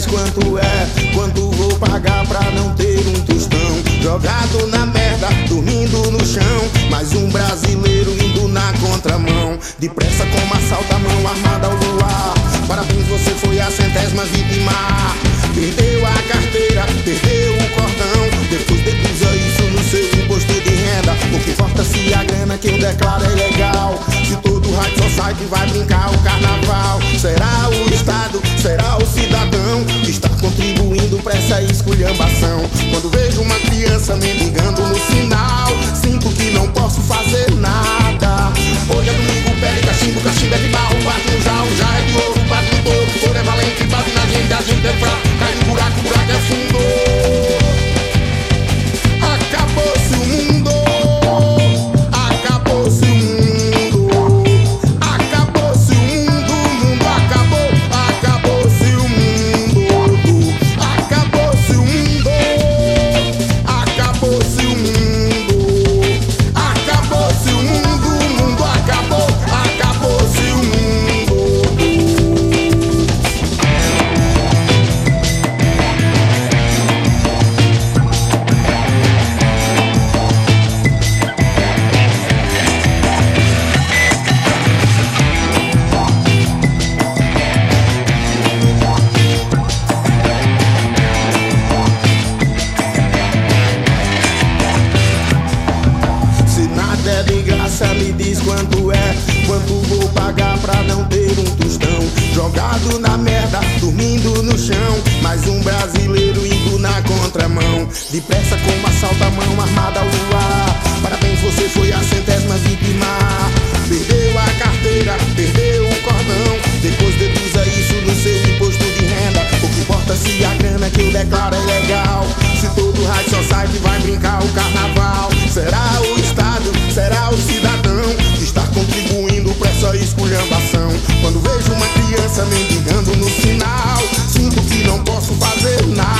diz quanto é, quanto vou pagar pra não ter um tostão. Jogado na merda, dormindo no chão. Mais um brasileiro indo na contramão. Depressa como assalta a mão armada ao luar. Parabéns, você foi a centésima vítima. Perdeu Quanto vou pagar pra não ter um tostão? Jogado na merda, dormindo no chão. Mais um brasileiro indo na contramão. Depressa como assalta a mão armada ao luar. Parabéns, você foi a centésima vítima. Perdeu a carteira, perdeu criança mendigando no sinal, sinto que não posso fazer nada.